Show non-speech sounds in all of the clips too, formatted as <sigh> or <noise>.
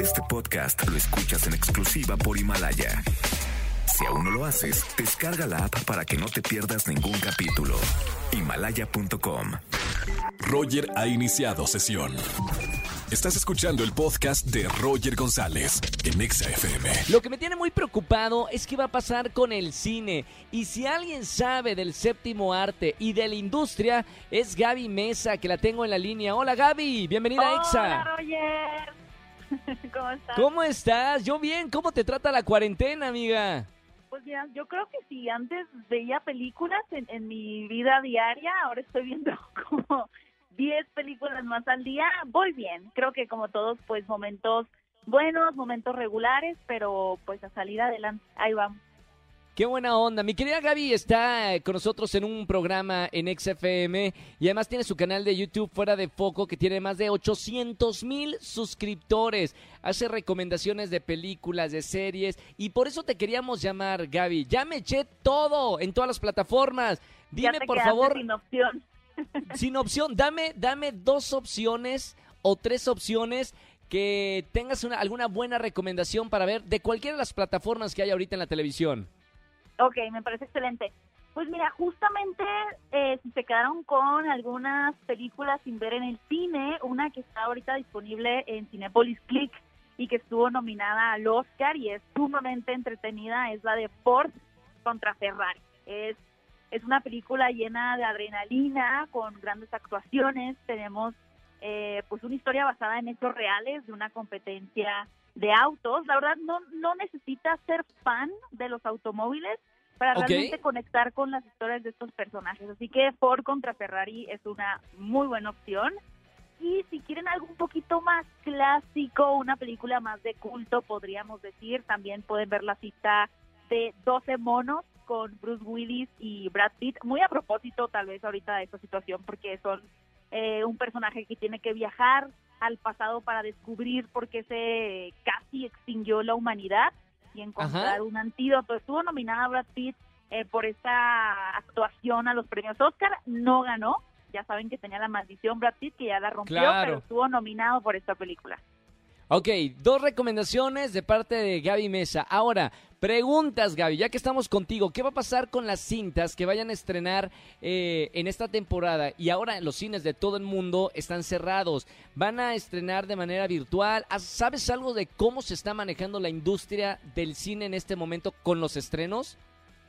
Este podcast lo escuchas en exclusiva por Himalaya. Si aún no lo haces, descarga la app para que no te pierdas ningún capítulo. Himalaya.com. Roger ha iniciado sesión. Estás escuchando el podcast de Roger González en Exa FM. Lo que me tiene muy preocupado es qué va a pasar con el cine. Y si alguien sabe del séptimo arte y de la industria, es Gaby Mesa, que la tengo en la línea. Hola Gaby, bienvenida a Exa. Hola, Roger. <laughs> ¿Cómo estás? ¿Cómo estás? Yo bien, ¿cómo te trata la cuarentena, amiga? Pues mira, yo creo que si antes veía películas en, en mi vida diaria, ahora estoy viendo <laughs> como 10 películas más al día, voy bien. Creo que como todos, pues momentos buenos, momentos regulares, pero pues a salir adelante, ahí vamos. Qué buena onda. Mi querida Gaby está eh, con nosotros en un programa en XFM y además tiene su canal de YouTube Fuera de Foco que tiene más de 800 mil suscriptores. Hace recomendaciones de películas, de series y por eso te queríamos llamar, Gaby. Ya me eché todo en todas las plataformas. Ya Dime te por favor, Sin opción. <laughs> sin opción, dame, dame dos opciones o tres opciones que tengas una- alguna buena recomendación para ver de cualquiera de las plataformas que hay ahorita en la televisión. Ok, me parece excelente. Pues mira, justamente eh, si se quedaron con algunas películas sin ver en el cine, una que está ahorita disponible en Cinepolis Click y que estuvo nominada al Oscar y es sumamente entretenida, es la de Ford contra Ferrari. Es, es una película llena de adrenalina, con grandes actuaciones. Tenemos eh, pues una historia basada en hechos reales de una competencia de autos. La verdad, no, no necesitas ser fan de los automóviles para realmente conectar con las historias de estos personajes. Así que Ford contra Ferrari es una muy buena opción. Y si quieren algo un poquito más clásico, una película más de culto, podríamos decir, también pueden ver la cita de 12 monos con Bruce Willis y Brad Pitt. Muy a propósito, tal vez ahorita de esta situación, porque son eh, un personaje que tiene que viajar al pasado para descubrir por qué se casi extinguió la humanidad y encontrar Ajá. un antídoto. Estuvo nominada Brad Pitt eh, por esta actuación a los premios Oscar, no ganó. Ya saben que tenía la maldición Brad Pitt, que ya la rompió, Claro. pero estuvo nominado por esta película. Ok, dos recomendaciones de parte de Gaby Mesa. Ahora, preguntas, Gaby, ya que estamos contigo, ¿qué va a pasar con las cintas que vayan a estrenar eh, en esta temporada? Y ahora los cines de todo el mundo están cerrados. ¿Van a estrenar de manera virtual? ¿Has- ¿Sabes algo de cómo se está manejando la industria del cine en este momento con los estrenos?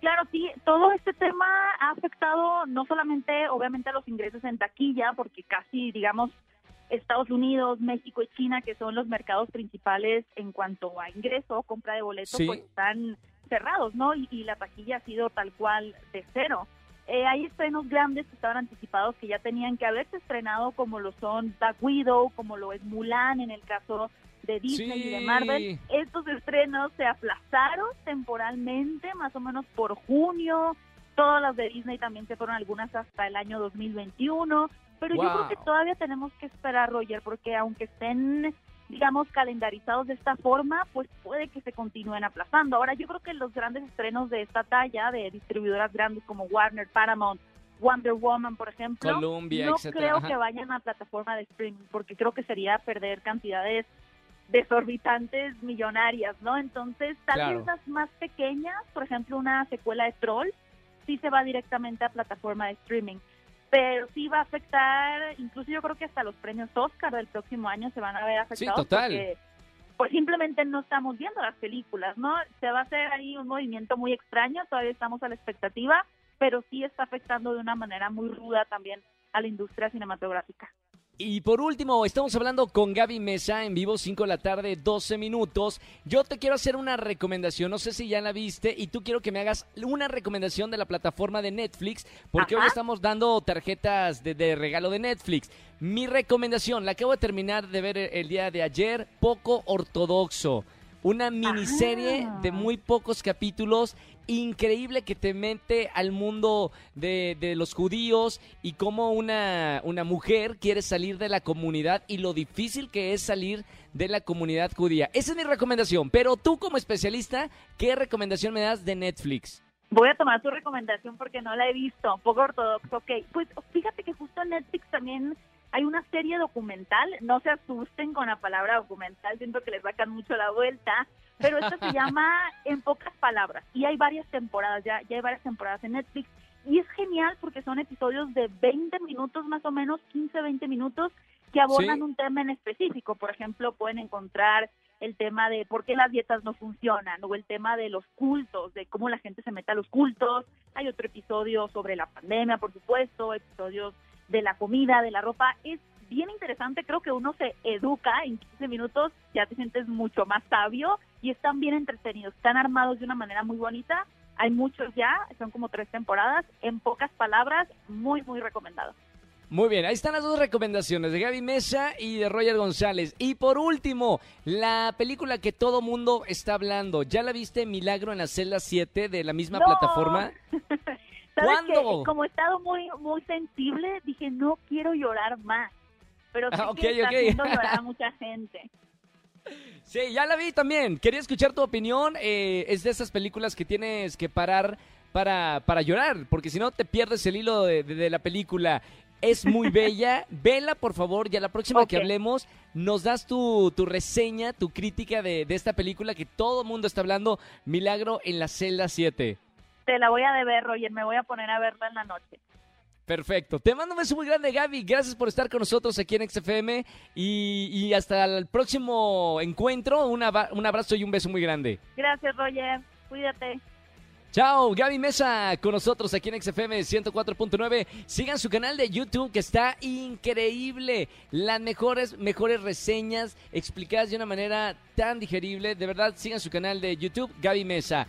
Claro, sí, todo este tema ha afectado no solamente, obviamente, a los ingresos en taquilla, porque casi, digamos, Estados Unidos, México y China, que son los mercados principales en cuanto a ingreso, compra de boletos, Sí. pues están cerrados, ¿no? Y, y la taquilla ha sido tal cual de cero. Eh, hay estrenos grandes que estaban anticipados que ya tenían que haberse estrenado, como lo son Black Widow, como lo es Mulan en el caso de Disney y de. Marvel. Estos estrenos se aplazaron temporalmente, más o menos por junio. Todas las de Disney también se fueron algunas hasta el año 2021. Pero yo creo que todavía tenemos que esperar, Roger, porque aunque estén, digamos, calendarizados de esta forma, pues puede que se continúen aplazando. Ahora, yo creo que los grandes estrenos de esta talla, de distribuidoras grandes como Warner, Paramount, Wonder Woman, por ejemplo, Columbia, no etcétera, creo ajá. que vayan a plataforma de streaming, porque creo que sería perder cantidades desorbitantes millonarias, ¿no? Entonces, tal Claro. vez las más pequeñas, por ejemplo, una secuela de Troll, sí se va directamente a plataforma de streaming. Pero sí va a afectar, incluso yo creo que hasta los premios Oscar del próximo año se van a ver afectados. total. Porque, pues simplemente no estamos viendo las películas, ¿no? Se va a hacer ahí un movimiento muy extraño, todavía estamos a la expectativa, pero sí está afectando de una manera muy ruda también a la industria cinematográfica. Y por último, estamos hablando con Gaby Mesa en vivo, 5 de la tarde, 12 minutos. Yo te quiero hacer una recomendación, no sé si ya la viste, y tú quiero que me hagas una recomendación de la plataforma de Netflix, porque hoy estamos dando tarjetas de, de regalo de Netflix. Mi recomendación, la acabo de terminar de ver el, el día de ayer, Poco Ortodoxo. Una miniserie Ah. de muy pocos capítulos, increíble que te mete al mundo de, de los judíos y cómo una, una mujer quiere salir de la comunidad y lo difícil que es salir de la comunidad judía. Esa es mi recomendación, pero tú como especialista, ¿qué recomendación me das de Netflix? Voy a tomar tu recomendación porque no la he visto, poco ortodoxo, ok. Pues fíjate que justo Netflix también hay una serie documental, no se asusten con la palabra documental, siento que les sacan mucho la vuelta, pero esta se <laughs> llama En pocas palabras y hay varias temporadas, ya, ya hay varias temporadas en Netflix y es genial porque son episodios de 20 minutos más o menos, 15, 20 minutos que abordan un tema en específico. Por ejemplo, pueden encontrar el tema de por qué las dietas no funcionan o el tema de los cultos, de cómo la gente se mete a los cultos. Hay otro episodio sobre la pandemia, por supuesto, episodios de la comida, de la ropa. Es bien interesante, creo que uno se educa en 15 minutos, ya te sientes mucho más sabio y están bien entretenidos, están armados de una manera muy bonita. Hay muchos ya, son como tres temporadas, en pocas palabras, muy, muy recomendado. Muy bien, ahí están las dos recomendaciones de Gaby Mesa y de Roger González. Y por último, la película que todo mundo está hablando. ¿Ya la viste Milagro en la celda 7 de la misma plataforma? <laughs> ¿Cuándo? como he estado muy, muy sensible, dije, no quiero llorar más. Pero sí ah, que está haciendo <laughs> llorar a mucha gente. Sí, ya la vi también. Quería escuchar tu opinión. Eh, es de esas películas que tienes que parar para, para llorar, porque si no te pierdes el hilo de, la película. Es muy <laughs> bella. Vela, por favor, y a la próxima que hablemos nos das tu, tu reseña, tu crítica de, de, esta película que todo el mundo está hablando, Milagro en la celda 7. Te la voy a deber, Roger. Me voy a poner a verla en la noche. Perfecto. Te mando un beso muy grande, Gaby. Gracias por estar con nosotros aquí en XFM. Y, y hasta el próximo encuentro. un abrazo y un beso muy grande. Gracias, Roger. Cuídate. Chao, Gaby Mesa con nosotros aquí en XFM 104.9. Sigan su canal de YouTube que está increíble. Las mejores, mejores reseñas explicadas de una manera tan digerible. De verdad, sigan su canal de YouTube, Gaby Mesa.